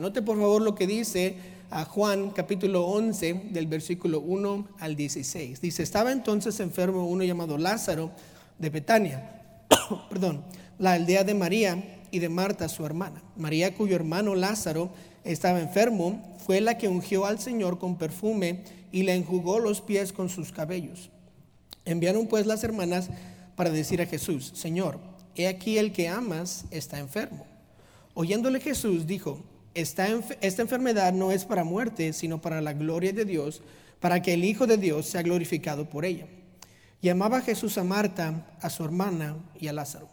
Note por favor lo que dice a Juan capítulo 11 del versículo 1 al 16. Dice, estaba entonces enfermo uno llamado Lázaro de Betania, perdón, la aldea de María y de Marta su hermana. María cuyo hermano Lázaro estaba enfermo fue la que ungió al Señor con perfume y le enjugó los pies con sus cabellos. Enviaron pues las hermanas para decir a Jesús, Señor, he aquí el que amas está enfermo. Oyéndole Jesús dijo, esta, enfermedad no es para muerte, sino para la gloria de Dios, para que el Hijo de Dios sea glorificado por ella. Llamaba Jesús a Marta, a su hermana y a Lázaro.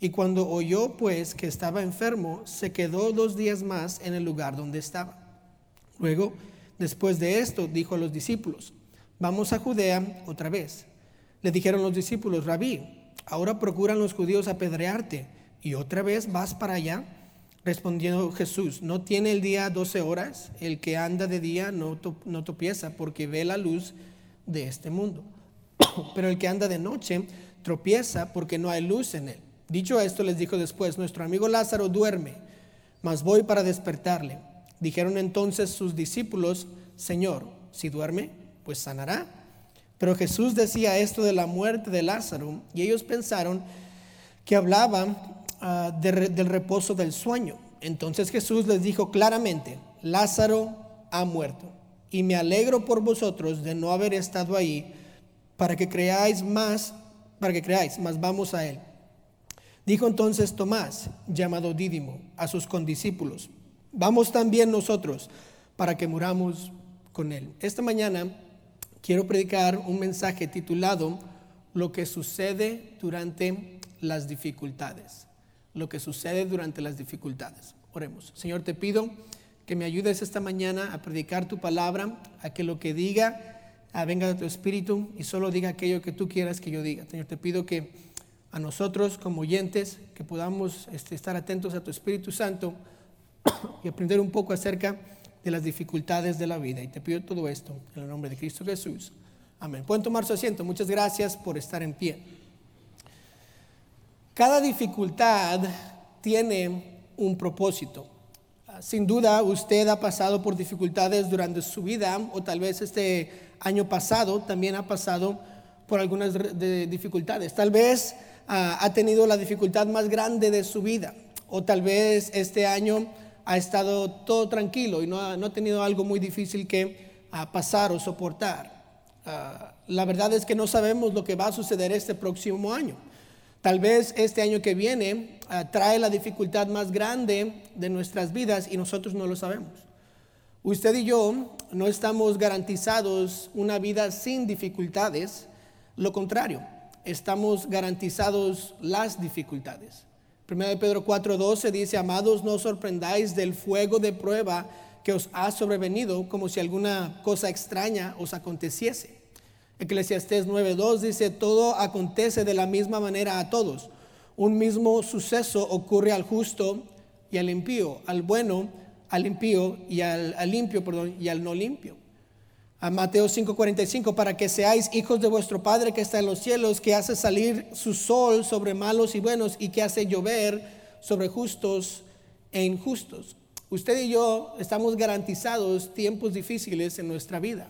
Y cuando oyó pues que estaba enfermo, se quedó dos días más en el lugar donde estaba. Luego, después de esto, dijo a los discípulos, vamos a Judea otra vez. Le dijeron los discípulos, rabí, ahora procuran los judíos apedrearte y otra vez vas para allá. Respondiendo Jesús, ¿no tiene el día doce horas? El que anda de día no, no tropieza porque ve la luz de este mundo. Pero el que anda de noche tropieza porque no hay luz en él. Dicho esto, les dijo después, nuestro amigo Lázaro duerme, mas voy para despertarle. Dijeron entonces sus discípulos, Señor, si duerme, pues sanará. Pero Jesús decía esto de la muerte de Lázaro y ellos pensaron que hablaba ah, del reposo del sueño. Entonces Jesús les dijo claramente, Lázaro ha muerto y me alegro por vosotros de no haber estado ahí para que creáis más, para que creáis, más vamos a él. Dijo entonces Tomás, llamado Dídimo, a sus condiscípulos, vamos también nosotros para que muramos con él. Esta mañana quiero predicar un mensaje titulado Lo que sucede durante las dificultades. Lo que sucede durante las dificultades. Oremos. Señor, te pido que me ayudes esta mañana a predicar tu palabra, a que lo que diga venga de tu espíritu y solo diga aquello que tú quieras que yo diga. Señor, te pido que a nosotros como oyentes, que podamos este, estar atentos a tu Espíritu Santo y aprender un poco acerca de las dificultades de la vida. Y te pido todo esto en el nombre de Cristo Jesús. Amén. Pueden tomar su asiento. Muchas gracias por estar en pie. Cada dificultad tiene un propósito. Sin duda usted ha pasado por dificultades durante su vida o tal vez este año pasado también ha pasado por algunas dificultades. Tal vez ha tenido la dificultad más grande de su vida. O tal vez este año ha estado todo tranquilo y no ha, tenido algo muy difícil que pasar o soportar. Ah, la verdad es que no sabemos lo que va a suceder este próximo año. Tal vez este año que viene ah, trae la dificultad más grande de nuestras vidas y nosotros no lo sabemos. Usted y yo no estamos garantizados una vida sin dificultades, lo contrario estamos garantizados las dificultades. 1 Pedro 4:12 dice, amados, no sorprendáis del fuego de prueba que os ha sobrevenido como si alguna cosa extraña os aconteciese. Eclesiastés 9:2 dice, todo acontece de la misma manera a todos. Un mismo suceso ocurre al justo y al impío, al bueno, al impío y al, al limpio, perdón, y al no limpio a Mateo 5:45, para que seáis hijos de vuestro Padre que está en los cielos, que hace salir su sol sobre malos y buenos y que hace llover sobre justos e injustos. Usted y yo estamos garantizados tiempos difíciles en nuestra vida.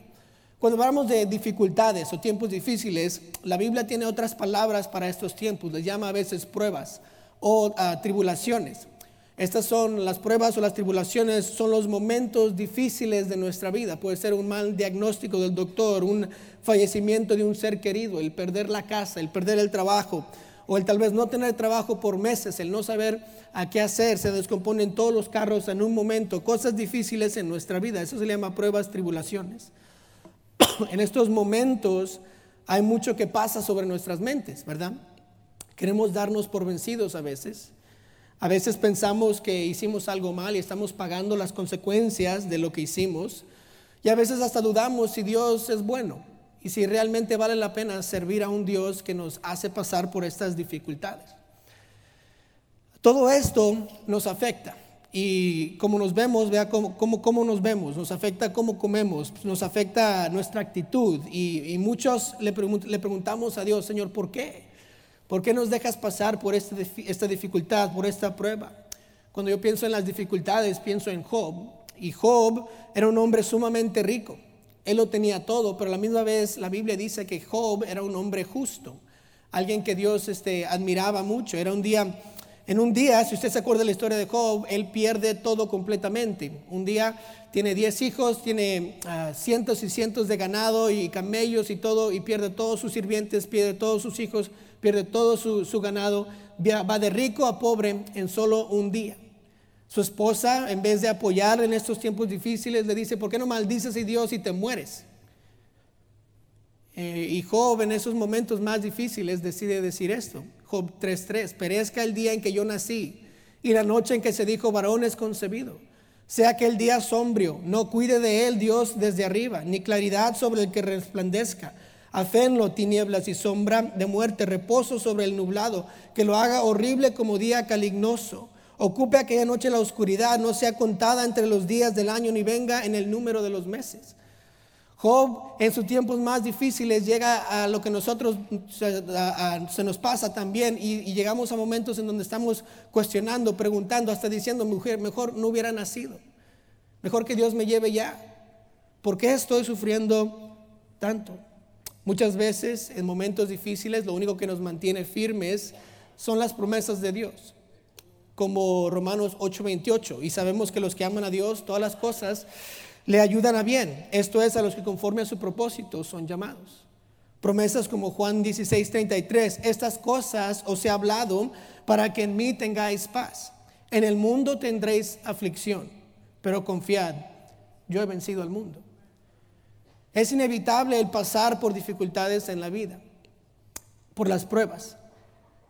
Cuando hablamos de dificultades o tiempos difíciles, la Biblia tiene otras palabras para estos tiempos, les llama a veces pruebas o ah, tribulaciones. Estas son las pruebas o las tribulaciones, son los momentos difíciles de nuestra vida. Puede ser un mal diagnóstico del doctor, un fallecimiento de un ser querido, el perder la casa, el perder el trabajo, o el tal vez no tener trabajo por meses, el no saber a qué hacer, se descomponen todos los carros en un momento, cosas difíciles en nuestra vida. Eso se llama pruebas, tribulaciones. en estos momentos hay mucho que pasa sobre nuestras mentes, ¿verdad? Queremos darnos por vencidos a veces. A veces pensamos que hicimos algo mal y estamos pagando las consecuencias de lo que hicimos. Y a veces hasta dudamos si Dios es bueno y si realmente vale la pena servir a un Dios que nos hace pasar por estas dificultades. Todo esto nos afecta. Y como nos vemos, vea cómo, cómo, nos vemos, nos afecta cómo comemos, nos afecta nuestra actitud. Y, muchos le, le preguntamos a Dios, Señor, ¿por qué? ¿Por qué nos dejas pasar por este esta dificultad, por esta prueba? Cuando yo pienso en las dificultades, pienso en Job. Y Job era un hombre sumamente rico. Él lo tenía todo, pero a la misma vez la Biblia dice que Job era un hombre justo, alguien que Dios este, admiraba mucho. Era un día, en un día, si usted se acuerda de la historia de Job, él pierde todo completamente. Un día tiene 10 hijos, tiene ah, cientos y cientos de ganado y camellos y todo, y pierde todos sus sirvientes, pierde todos sus hijos, pierde todo su, ganado, va de rico a pobre en solo un día. Su esposa, en vez de apoyar en estos tiempos difíciles, le dice, ¿por qué no maldices a Dios y te mueres? Eh, y Job en esos momentos más difíciles decide decir esto. Job 3.3, perezca el día en que yo nací y la noche en que se dijo varón es concebido. Sea aquel día sombrio, no cuide de él Dios desde arriba, ni claridad sobre el que resplandezca. Hacenlo tinieblas y sombra de muerte, reposo sobre el nublado, que lo haga horrible como día calignoso Ocupe aquella noche la oscuridad, no sea contada entre los días del año ni venga en el número de los meses. Job en sus tiempos más difíciles llega a lo que nosotros se, nos pasa también y, llegamos a momentos en donde estamos cuestionando, preguntando, hasta diciendo, mujer, mejor no hubiera nacido, mejor que Dios me lleve ya. ¿Por qué estoy sufriendo tanto? Muchas veces en momentos difíciles lo único que nos mantiene firmes son las promesas de Dios como Romanos 8:28. Y sabemos que los que aman a Dios, todas las cosas le ayudan a bien. Esto es a los que conforme a su propósito son llamados. Promesas como Juan 16:33. Estas cosas os he hablado para que en mí tengáis paz. En el mundo tendréis aflicción, pero confiad, yo he vencido al mundo. Es inevitable el pasar por dificultades en la vida, por las pruebas.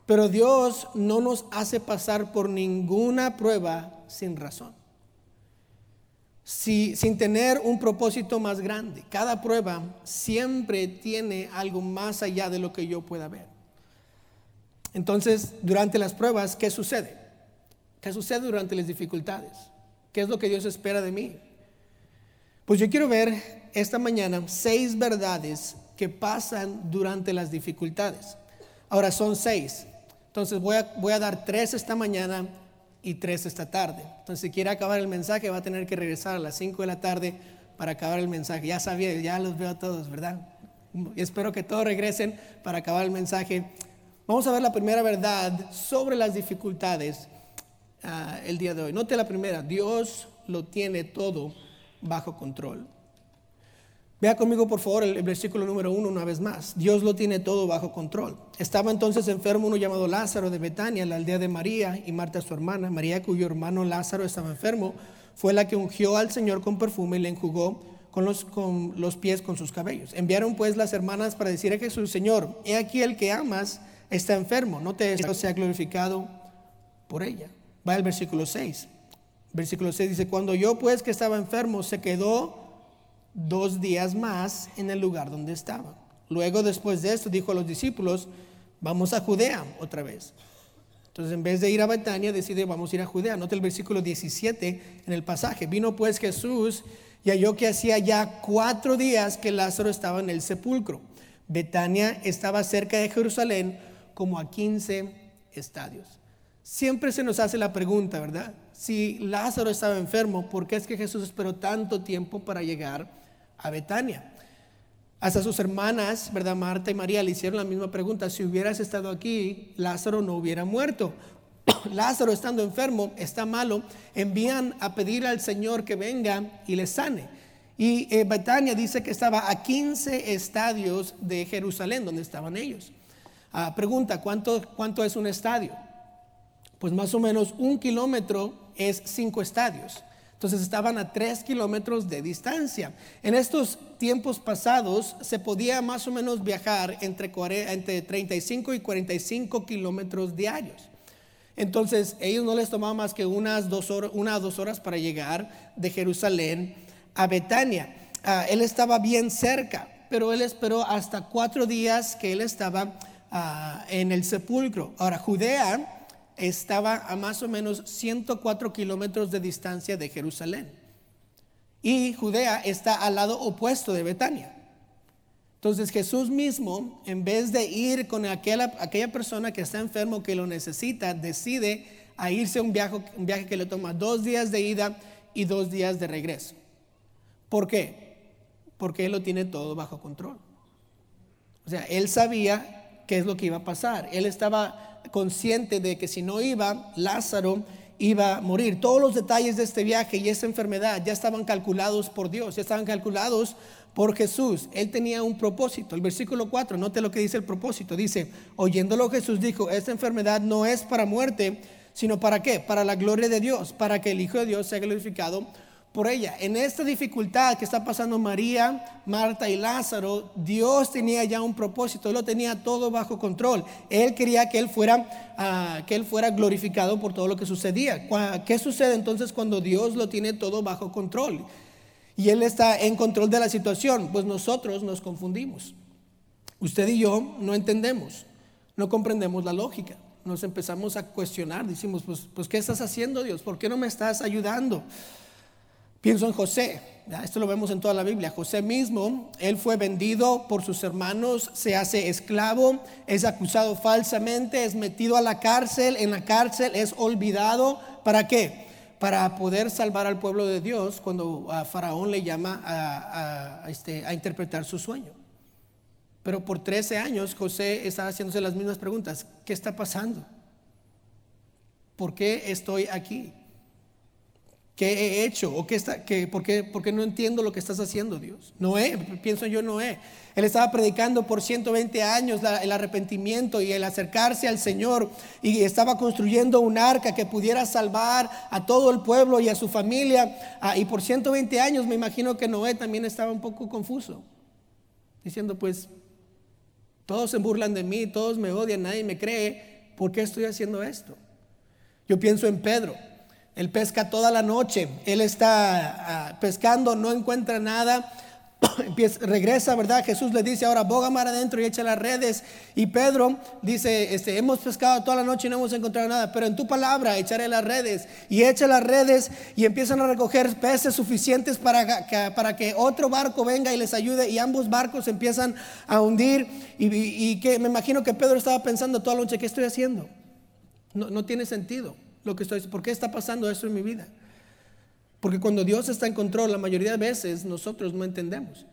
Pero Dios no nos hace pasar por ninguna prueba sin razón. Sin tener un propósito más grande. Cada prueba siempre tiene algo más allá de lo que yo pueda ver. Entonces, durante las pruebas, ¿qué sucede? ¿Qué sucede durante las dificultades? ¿Qué es lo que Dios espera de mí? Pues yo quiero ver esta mañana seis verdades que pasan durante las dificultades. Ahora son seis. Entonces voy a, voy a dar tres esta mañana y tres esta tarde. Entonces si quiere acabar el mensaje va a tener que regresar a las cinco de la tarde para acabar el mensaje. Ya sabía, ya los veo a todos, ¿verdad? Y espero que todos regresen para acabar el mensaje. Vamos a ver la primera verdad sobre las dificultades ah, el día de hoy. Note la primera, Dios lo tiene todo bajo control. Vea conmigo por favor el, versículo número uno una vez más. Dios lo tiene todo bajo control. Estaba entonces enfermo uno llamado Lázaro de Betania, la aldea de María y Marta su hermana. María cuyo hermano Lázaro estaba enfermo fue la que ungió al Señor con perfume y le enjugó con los, con los pies con sus cabellos. Enviaron pues las hermanas para decir a Jesús, Señor, he aquí el que amas está enfermo, no te sea glorificado por ella. Va el versículo 6. Versículo 6 dice, cuando yo pues que estaba enfermo se quedó dos días más en el lugar donde estaba. Luego, después de esto, dijo a los discípulos, vamos a Judea otra vez. Entonces, en vez de ir a Betania, decide, vamos a ir a Judea. Nota el versículo 17 en el pasaje. Vino pues Jesús y halló que hacía ya cuatro días que Lázaro estaba en el sepulcro. Betania estaba cerca de Jerusalén como a 15 estadios. Siempre se nos hace la pregunta, ¿verdad? Si Lázaro estaba enfermo, ¿por qué es que Jesús esperó tanto tiempo para llegar a Betania. Hasta sus hermanas, ¿verdad? Marta y María le hicieron la misma pregunta. Si hubieras estado aquí, Lázaro no hubiera muerto. Lázaro estando enfermo, está malo, envían a pedir al Señor que venga y le sane. Y eh, Betania dice que estaba a 15 estadios de Jerusalén, donde estaban ellos. Ah, pregunta, ¿cuánto, ¿cuánto es un estadio? Pues más o menos un kilómetro es cinco estadios. Entonces estaban a tres kilómetros de distancia. En estos tiempos pasados se podía más o menos viajar entre, entre 35 y 45 kilómetros diarios. Entonces ellos no les tomaba más que unas dos horas, una dos horas para llegar de Jerusalén a Betania. Ah, él estaba bien cerca, pero él esperó hasta cuatro días que él estaba ah, en el sepulcro. Ahora, Judea estaba a más o menos 104 kilómetros de distancia de Jerusalén. Y Judea está al lado opuesto de Betania. Entonces Jesús mismo, en vez de ir con aquella, aquella persona que está enfermo, que lo necesita, decide a irse un viaje, un viaje que le toma dos días de ida y dos días de regreso. ¿Por qué? Porque él lo tiene todo bajo control. O sea, él sabía qué es lo que iba a pasar. Él estaba consciente de que si no iba, Lázaro iba a morir. Todos los detalles de este viaje y esta enfermedad ya estaban calculados por Dios, ya estaban calculados por Jesús. Él tenía un propósito. El versículo 4, note lo que dice el propósito. Dice, oyéndolo Jesús dijo, esta enfermedad no es para muerte, sino para qué? Para la gloria de Dios, para que el Hijo de Dios sea glorificado por ella. En esta dificultad que está pasando María, Marta y Lázaro, Dios tenía ya un propósito, Él lo tenía todo bajo control. Él quería que Él fuera, ah, que él fuera glorificado por todo lo que sucedía. ¿Qué sucede entonces cuando Dios lo tiene todo bajo control? Y Él está en control de la situación. Pues nosotros nos confundimos. Usted y yo no entendemos, no comprendemos la lógica. Nos empezamos a cuestionar, decimos, pues, pues ¿qué estás haciendo Dios? ¿Por qué no me estás ayudando? Pienso en José, esto lo vemos en toda la Biblia. José mismo, él fue vendido por sus hermanos, se hace esclavo, es acusado falsamente, es metido a la cárcel, en la cárcel es olvidado. ¿Para qué? Para poder salvar al pueblo de Dios cuando a Faraón le llama a, este, a interpretar su sueño. Pero por 13 años José está haciéndose las mismas preguntas. ¿Qué está pasando? ¿Por qué estoy aquí? ¿Qué he hecho? ¿O qué está, qué, por, qué, por, qué, no entiendo lo que estás haciendo, Dios? Noé, pienso yo Noé. Él estaba predicando por 120 años el arrepentimiento y el acercarse al Señor y estaba construyendo un arca que pudiera salvar a todo el pueblo y a su familia. Ah, y por 120 años me imagino que Noé también estaba un poco confuso, diciendo pues, todos se burlan de mí, todos me odian, nadie me cree, ¿por qué estoy haciendo esto? Yo pienso en Pedro. Él pesca toda la noche, él está ah, pescando, no encuentra nada, regresa, ¿verdad? Jesús le dice, ahora boga mar adentro y echa las redes. Y Pedro dice, este, hemos pescado toda la noche y no hemos encontrado nada, pero en tu palabra echaré las redes. Y echa las redes y empiezan a recoger peces suficientes para que, para que otro barco venga y les ayude y ambos barcos empiezan a hundir. Y, que me imagino que Pedro estaba pensando toda la noche, ¿qué estoy haciendo? No, no tiene sentido lo que estoy, ¿por qué está pasando eso en mi vida? Porque cuando Dios está en control, la mayoría de veces nosotros no entendemos.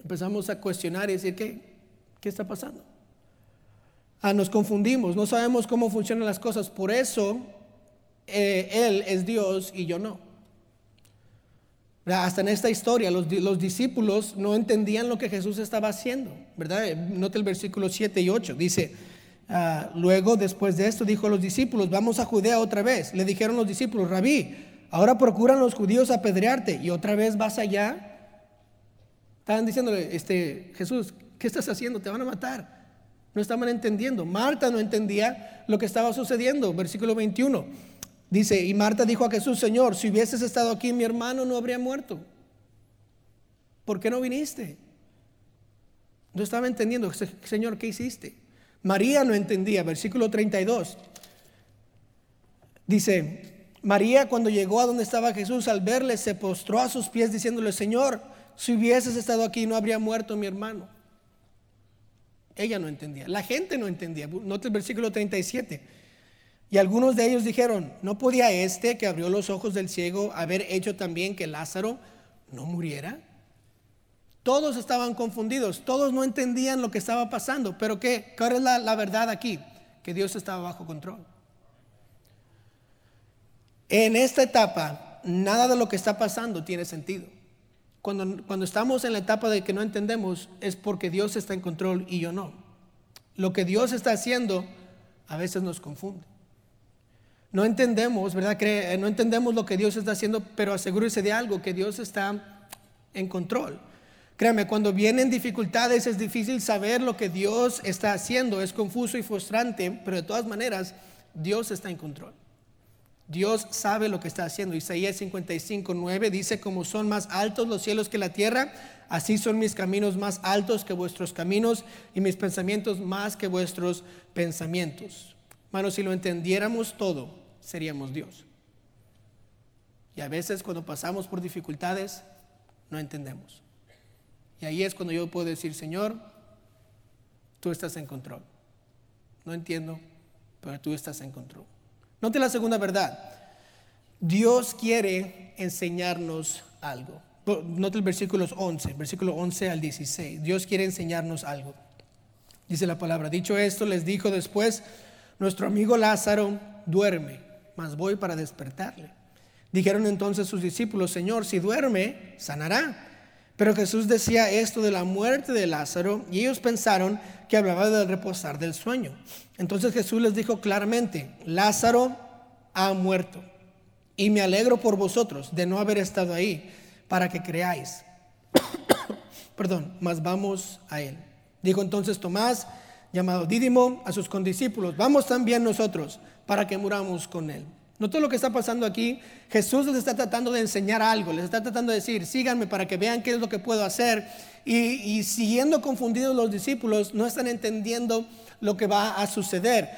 Empezamos a cuestionar y decir, ¿qué, qué está pasando? Ah, nos confundimos, no sabemos cómo funcionan las cosas. Por eso eh, Él es Dios y yo no. Hasta en esta historia los, los, discípulos no entendían lo que Jesús estaba haciendo, ¿verdad? Note el versículo 7 y 8. Dice, Ah, luego, después de esto, dijo a los discípulos, vamos a Judea otra vez. Le dijeron los discípulos, rabí, ahora procuran los judíos apedrearte y otra vez vas allá. Estaban diciéndole, este, Jesús, ¿qué estás haciendo? Te van a matar. No estaban entendiendo. Marta no entendía lo que estaba sucediendo. Versículo 21. Dice, y Marta dijo a Jesús, Señor, si hubieses estado aquí, mi hermano no habría muerto. ¿Por qué no viniste? No estaba entendiendo, Señor, ¿qué hiciste? María no entendía, versículo 32. Dice, María cuando llegó a donde estaba Jesús, al verle, se postró a sus pies diciéndole, Señor, si hubieses estado aquí no habría muerto mi hermano. Ella no entendía, la gente no entendía. Note el versículo 37. Y algunos de ellos dijeron, ¿no podía este que abrió los ojos del ciego haber hecho también que Lázaro no muriera? Todos estaban confundidos, todos no entendían lo que estaba pasando, pero ¿qué? ¿Cuál es la, verdad aquí? Que Dios estaba bajo control. En esta etapa, nada de lo que está pasando tiene sentido. Cuando, cuando estamos en la etapa de que no entendemos, es porque Dios está en control y yo no. Lo que Dios está haciendo a veces nos confunde. No entendemos, ¿verdad? No entendemos lo que Dios está haciendo, pero asegúrese de algo, que Dios está en control. Créame, cuando vienen dificultades es difícil saber lo que Dios está haciendo, es confuso y frustrante, pero de todas maneras Dios está en control. Dios sabe lo que está haciendo. Isaías 55, 9 dice, como son más altos los cielos que la tierra, así son mis caminos más altos que vuestros caminos y mis pensamientos más que vuestros pensamientos. Hermanos, si lo entendiéramos todo, seríamos Dios. Y a veces cuando pasamos por dificultades, no entendemos. Y ahí es cuando yo puedo decir, Señor, tú estás en control. No entiendo, pero tú estás en control. Note la segunda verdad. Dios quiere enseñarnos algo. Note el versículo 11, versículo 11 al 16. Dios quiere enseñarnos algo. Dice la palabra, dicho esto, les dijo después, nuestro amigo Lázaro duerme, mas voy para despertarle. Dijeron entonces sus discípulos, Señor, si duerme, sanará. Pero Jesús decía esto de la muerte de Lázaro y ellos pensaron que hablaba del reposar del sueño. Entonces Jesús les dijo claramente, Lázaro ha muerto y me alegro por vosotros de no haber estado ahí para que creáis. Perdón, mas vamos a él. Dijo entonces Tomás, llamado Dídimo, a sus condiscípulos, vamos también nosotros para que muramos con él. Note lo que está pasando aquí. Jesús les está tratando de enseñar algo, les está tratando de decir, síganme para que vean qué es lo que puedo hacer. Y, siguiendo confundidos los discípulos, no están entendiendo lo que va a suceder.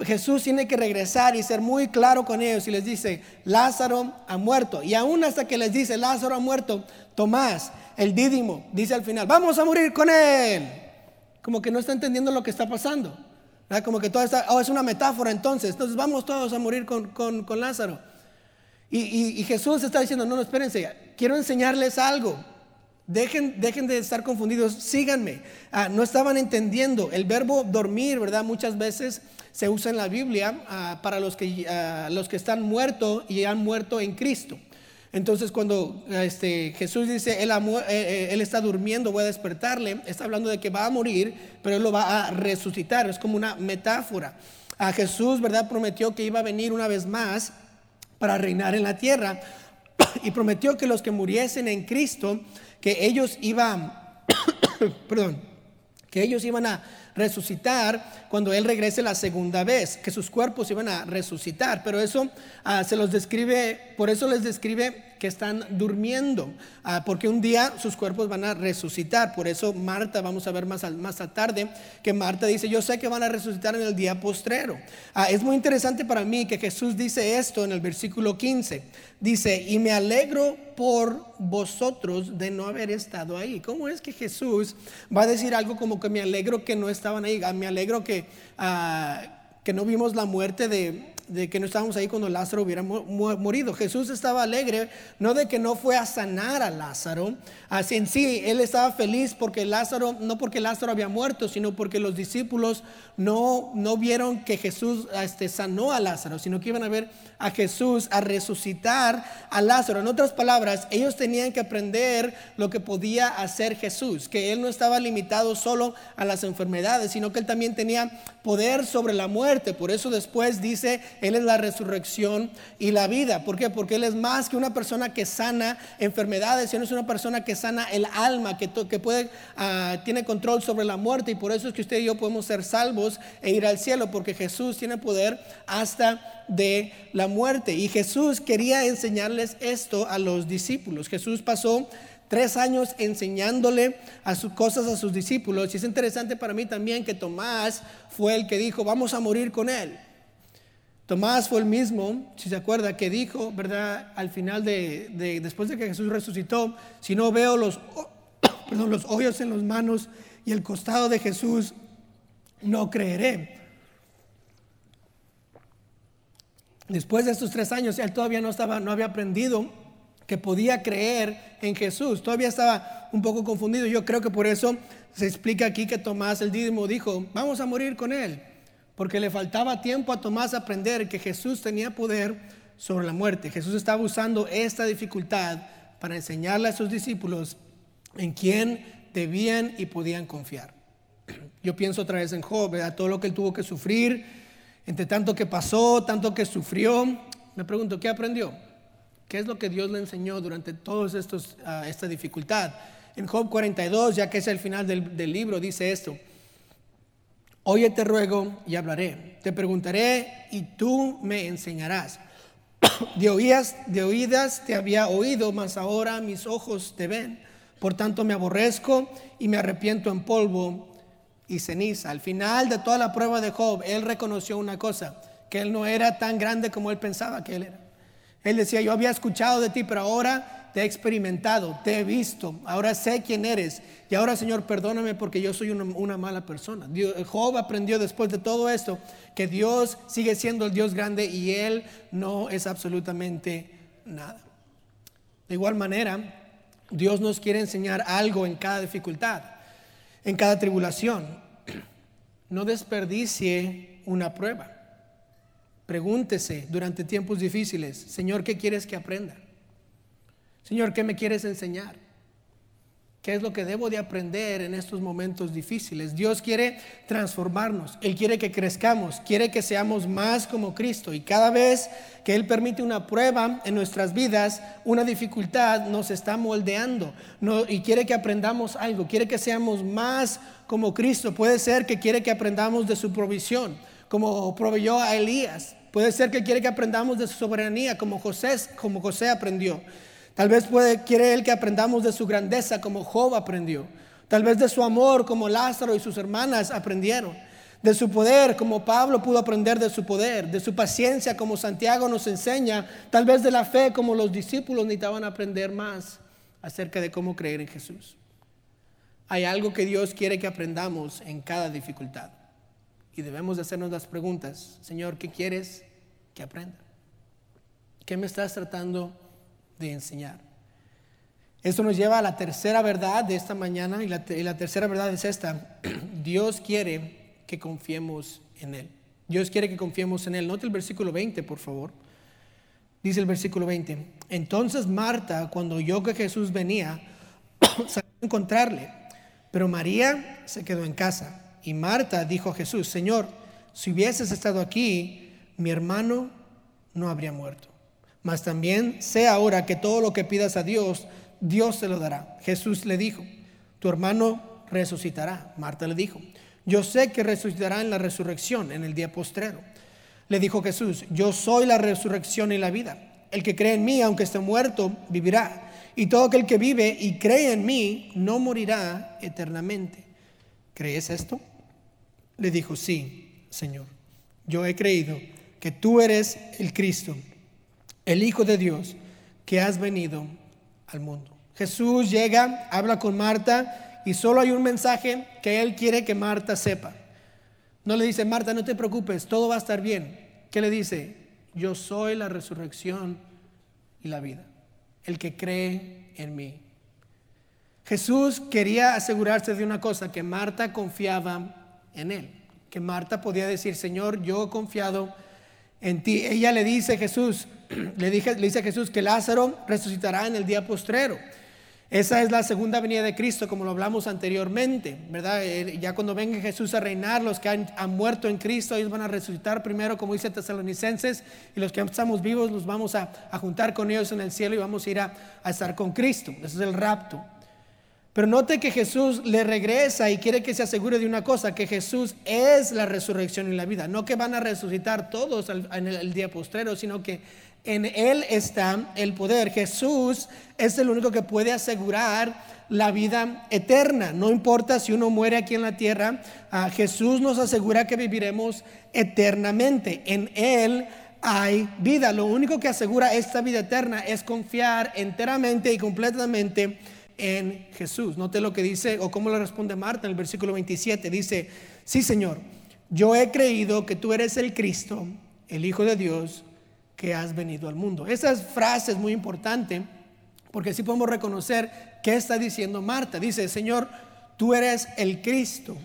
Jesús tiene que regresar y ser muy claro con ellos y les dice, Lázaro ha muerto. Y aún hasta que les dice, Lázaro ha muerto, Tomás, el dídimo, dice al final, vamos a morir con él. Como que no está entendiendo lo que está pasando. Como que todo está, oh, es una metáfora entonces, entonces vamos todos a morir con, con, Lázaro. Y, y, Jesús está diciendo, no, no, espérense, quiero enseñarles algo. Dejen, dejen de estar confundidos, síganme. Ah, no estaban entendiendo. El verbo dormir, ¿verdad? Muchas veces se usa en la Biblia ah, para los que, ah, los que están muertos y han muerto en Cristo. Entonces cuando este, Jesús dice, él, eh, eh, él, está durmiendo, voy a despertarle, está hablando de que va a morir, pero él lo va a resucitar. Es como una metáfora. A Jesús, ¿verdad? Prometió que iba a venir una vez más para reinar en la tierra y prometió que los que muriesen en Cristo, que ellos iban, perdón, que ellos iban a resucitar cuando Él regrese la segunda vez, que sus cuerpos iban a resucitar. Pero eso ah, se los describe, por eso les describe que están durmiendo, ah, porque un día sus cuerpos van a resucitar. Por eso Marta, vamos a ver más, más a tarde, que Marta dice, yo sé que van a resucitar en el día postrero. Ah, es muy interesante para mí que Jesús dice esto en el versículo 15. Dice, y me alegro por vosotros de no haber estado ahí. ¿Cómo es que Jesús va a decir algo como que me alegro que no estaban ahí? Ah, me alegro que, que no vimos la muerte de, de que no estábamos ahí cuando Lázaro hubiera morido. Jesús estaba alegre, no de que no fue a sanar a Lázaro, así en sí, él estaba feliz porque Lázaro, no porque Lázaro había muerto, sino porque los discípulos no, no vieron que Jesús este, sanó a Lázaro, sino que iban a ver a Jesús a resucitar a Lázaro. En otras palabras, ellos tenían que aprender lo que podía hacer Jesús, que él no estaba limitado solo a las enfermedades, sino que él también tenía poder sobre la muerte. Por eso después dice, él es la resurrección y la vida. ¿Por qué? Porque Él es más que una persona que sana enfermedades, Él es una persona que sana el alma, que, puede, ah, tiene control sobre la muerte. Y por eso es que usted y yo podemos ser salvos e ir al cielo, porque Jesús tiene poder hasta de la muerte. Y Jesús quería enseñarles esto a los discípulos. Jesús pasó tres años enseñándole a sus cosas a sus discípulos. Y es interesante para mí también que Tomás fue el que dijo, vamos a morir con él. Tomás fue el mismo, si se acuerda, que dijo, ¿verdad? Al final de, después de que Jesús resucitó, si no veo los, perdón, los hoyos en las manos y el costado de Jesús, no creeré. Después de estos tres años, él todavía no estaba, no había aprendido que podía creer en Jesús. Todavía estaba un poco confundido. Yo creo que por eso se explica aquí que Tomás el Dídimo dijo, vamos a morir con él porque le faltaba tiempo a Tomás aprender que Jesús tenía poder sobre la muerte. Jesús estaba usando esta dificultad para enseñarle a sus discípulos en quién debían y podían confiar. Yo pienso otra vez en Job, a todo lo que él tuvo que sufrir, entre tanto que pasó, tanto que sufrió. Me pregunto, ¿qué aprendió? ¿Qué es lo que Dios le enseñó durante toda uh, esta dificultad? En Job 42, ya que es el final del, del libro, dice esto. Oye, te ruego y hablaré. Te preguntaré y tú me enseñarás. De oídas, de oídas te había oído, mas ahora mis ojos te ven. Por tanto me aborrezco y me arrepiento en polvo y ceniza. Al final de toda la prueba de Job, él reconoció una cosa, que él no era tan grande como él pensaba que él era. Él decía, yo había escuchado de ti, pero ahora te he experimentado, te he visto, ahora sé quién eres. Y ahora, Señor, perdóname porque yo soy una, mala persona. Job aprendió después de todo esto que Dios sigue siendo el Dios grande y Él no es absolutamente nada. De igual manera, Dios nos quiere enseñar algo en cada dificultad, en cada tribulación. No desperdicie una prueba. Pregúntese durante tiempos difíciles, Señor, ¿qué quieres que aprenda? Señor, ¿qué me quieres enseñar? ¿Qué es lo que debo de aprender en estos momentos difíciles? Dios quiere transformarnos, Él quiere que crezcamos, quiere que seamos más como Cristo y cada vez que Él permite una prueba en nuestras vidas, una dificultad nos está moldeando y quiere que aprendamos algo, quiere que seamos más como Cristo. Puede ser que quiere que aprendamos de su provisión, como proveyó a Elías. Puede ser que quiere que aprendamos de su soberanía, como José, como José aprendió. Tal vez quiere Él que aprendamos de su grandeza como Job aprendió. Tal vez de su amor como Lázaro y sus hermanas aprendieron. De su poder como Pablo pudo aprender de su poder. De su paciencia como Santiago nos enseña. Tal vez de la fe como los discípulos necesitaban aprender más acerca de cómo creer en Jesús. Hay algo que Dios quiere que aprendamos en cada dificultad. Y debemos de hacernos las preguntas. Señor, ¿qué quieres que aprenda? ¿Qué me estás tratando de enseñar. Esto nos lleva a la tercera verdad de esta mañana y la, tercera verdad es esta. Dios quiere que confiemos en Él. Dios quiere que confiemos en Él. Note el versículo 20, por favor. Dice el versículo 20. Entonces Marta, cuando oyó que Jesús venía, salió a encontrarle. Pero María se quedó en casa. Y Marta dijo a Jesús, Señor, si hubieses estado aquí, mi hermano no habría muerto. Mas también sé ahora que todo lo que pidas a Dios, Dios se lo dará. Jesús le dijo, tu hermano resucitará. Marta le dijo, yo sé que resucitará en la resurrección, en el día postrero. Le dijo Jesús, yo soy la resurrección y la vida. El que cree en mí, aunque esté muerto, vivirá. Y todo aquel que vive y cree en mí, no morirá eternamente. ¿Crees esto? Le dijo, sí, Señor. Yo he creído que tú eres el Cristo el Hijo de Dios, que has venido al mundo. Jesús llega, habla con Marta y solo hay un mensaje que Él quiere que Marta sepa. No le dice, Marta, no te preocupes, todo va a estar bien. ¿Qué le dice? Yo soy la resurrección y la vida, el que cree en mí. Jesús quería asegurarse de una cosa, que Marta confiaba en Él, que Marta podía decir, Señor, yo he confiado en ti. Ella le dice, Jesús, le, dije, le dice a Jesús que Lázaro resucitará en el día postrero. Esa es la segunda venida de Cristo, como lo hablamos anteriormente, ¿verdad? Eh, ya cuando venga Jesús a reinar, los que han, muerto en Cristo, ellos van a resucitar primero, como dice Tesalonicenses, y los que estamos vivos los vamos a, juntar con ellos en el cielo y vamos a ir a, a estar con Cristo. Ese es el rapto. Pero note que Jesús le regresa y quiere que se asegure de una cosa, que Jesús es la resurrección y la vida. No que van a resucitar todos en el día postrero, sino que en Él está el poder. Jesús es el único que puede asegurar la vida eterna. No importa si uno muere aquí en la tierra, Jesús nos asegura que viviremos eternamente. En Él hay vida. Lo único que asegura esta vida eterna es confiar enteramente y completamente en Jesús. Note lo que dice o cómo le responde Marta en el versículo 27. Dice, sí Señor, yo he creído que tú eres el Cristo, el Hijo de Dios, que has venido al mundo. Esa frase es muy importante porque así podemos reconocer qué está diciendo Marta. Dice, Señor, tú eres el Cristo.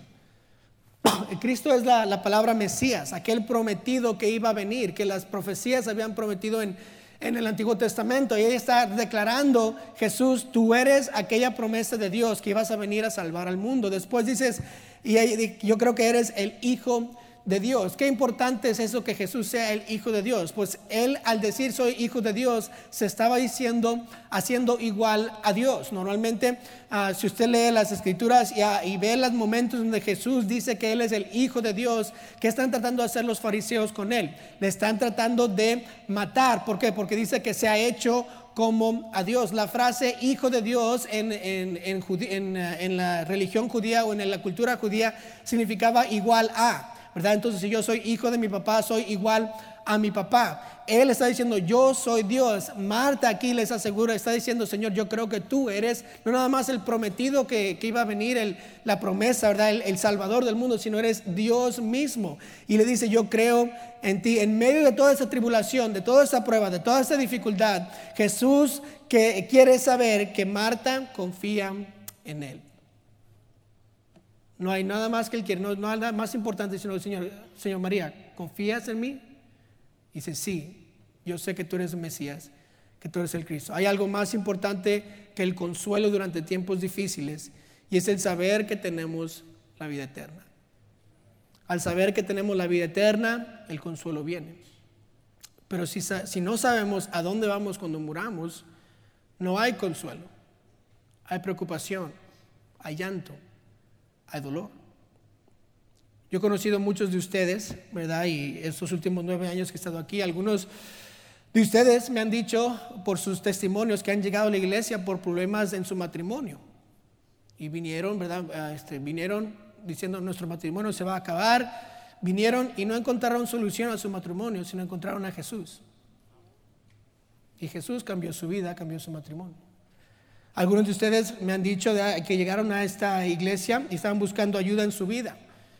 El Cristo es la, la palabra Mesías, aquel prometido que iba a venir, que las profecías habían prometido en en el Antiguo Testamento. Y ella está declarando, Jesús, tú eres aquella promesa de Dios que ibas a venir a salvar al mundo. Después dices, y yo creo que eres el Hijo de Dios. Qué importante es eso que Jesús sea el Hijo de Dios. Pues él al decir soy Hijo de Dios se estaba diciendo, haciendo igual a Dios. Normalmente ah, si usted lee las escrituras y, ah, y, ve los momentos donde Jesús dice que Él es el Hijo de Dios, ¿qué están tratando de hacer los fariseos con Él? Le están tratando de matar. ¿Por qué? Porque dice que se ha hecho como a Dios. La frase hijo de Dios en, en, en, la religión judía o en la cultura judía significaba igual a. ¿verdad? Entonces, si yo soy hijo de mi papá, soy igual a mi papá. Él está diciendo, yo soy Dios. Marta aquí les asegura, está diciendo, Señor, yo creo que tú eres no nada más el prometido que, iba a venir, el, la promesa, ¿verdad? El, el, Salvador del mundo, sino eres Dios mismo. Y le dice, yo creo en ti. En medio de toda esa tribulación, de toda esa prueba, de toda esa dificultad, Jesús que quiere saber que Marta confía en Él. No hay nada más que Él quiere, no, no hay nada más importante sino, Señor, Señor María, ¿confías en mí? Dice, sí, yo sé que tú eres el Mesías, que tú eres el Cristo. Hay algo más importante que el consuelo durante tiempos difíciles y es el saber que tenemos la vida eterna. Al saber que tenemos la vida eterna, el consuelo viene. Pero si, si no sabemos a dónde vamos cuando muramos, no hay consuelo. Hay preocupación, hay llanto, hay dolor. Yo he conocido muchos de ustedes, ¿verdad? Y estos últimos nueve años que he estado aquí, algunos de ustedes me han dicho por sus testimonios que han llegado a la iglesia por problemas en su matrimonio. Y vinieron, ¿verdad? Ah, este, vinieron diciendo nuestro matrimonio se va a acabar. Vinieron y no encontraron solución a su matrimonio, sino encontraron a Jesús. Y Jesús cambió su vida, cambió su matrimonio. Algunos de ustedes me han dicho que llegaron a esta iglesia y estaban buscando ayuda en su vida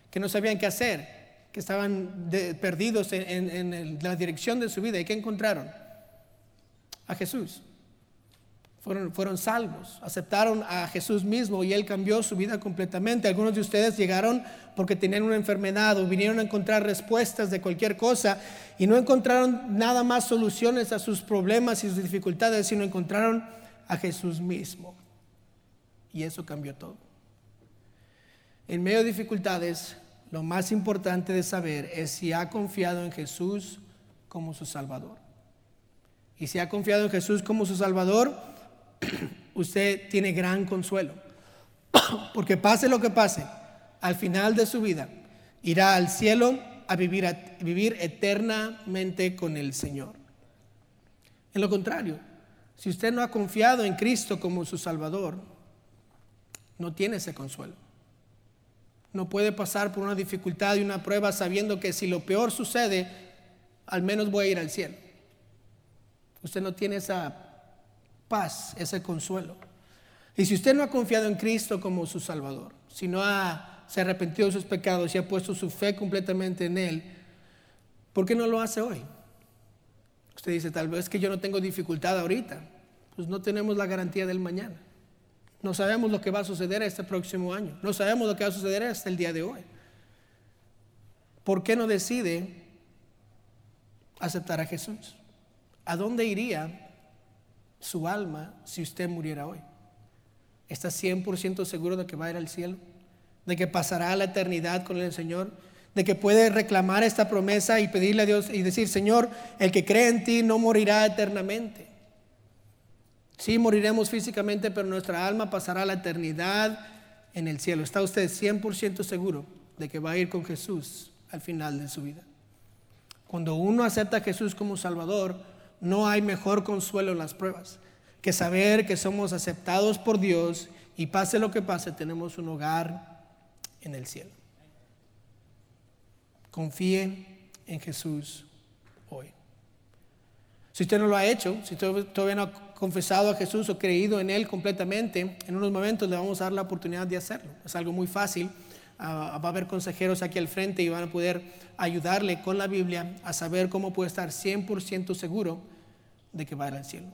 que no sabían qué hacer, que estaban perdidos en, la dirección de su vida. ¿Y qué encontraron? A Jesús. Fueron, fueron, salvos, aceptaron a Jesús mismo y Él cambió su vida completamente. Algunos de ustedes llegaron porque tenían una enfermedad o vinieron a encontrar respuestas de cualquier cosa y no encontraron nada más soluciones a sus problemas y sus dificultades, sino encontraron a Jesús mismo. Y eso cambió todo. En medio de dificultades, lo más importante de saber es si ha confiado en Jesús como su Salvador. Y si ha confiado en Jesús como su Salvador, usted tiene gran consuelo. Porque pase lo que pase, al final de su vida irá al cielo a vivir, a vivir eternamente con el Señor. En lo contrario, si usted no ha confiado en Cristo como su Salvador, no tiene ese consuelo. No puede pasar por una dificultad y una prueba sabiendo que si lo peor sucede, al menos voy a ir al cielo. Usted no tiene esa paz, ese consuelo. Y si usted no ha confiado en Cristo como su Salvador, si no ha, se ha arrepentido de sus pecados y ha puesto su fe completamente en Él, ¿por qué no lo hace hoy? Usted dice, tal vez que yo no tengo dificultad ahorita. Pues no tenemos la garantía del mañana. No sabemos lo que va a suceder este próximo año. No sabemos lo que va a suceder hasta el día de hoy. ¿Por qué no decide aceptar a Jesús? ¿A dónde iría su alma si usted muriera hoy? ¿Está 100% seguro de que va a ir al cielo? ¿De que pasará la eternidad con el Señor? ¿De que puede reclamar esta promesa y pedirle a Dios y decir, Señor, el que cree en ti no morirá eternamente? Sí, moriremos físicamente, pero nuestra alma pasará la eternidad en el cielo. ¿Está usted 100% seguro de que va a ir con Jesús al final de su vida? Cuando uno acepta a Jesús como Salvador, no hay mejor consuelo en las pruebas que saber que somos aceptados por Dios y pase lo que pase, tenemos un hogar en el cielo. Confíe en Jesús hoy. Si usted no lo ha hecho, si todavía no ha confesado a Jesús o creído en Él completamente, en unos momentos le vamos a dar la oportunidad de hacerlo. Es algo muy fácil. Ah, va a haber consejeros aquí al frente y van a poder ayudarle con la Biblia a saber cómo puede estar 100% seguro de que va a ir al cielo.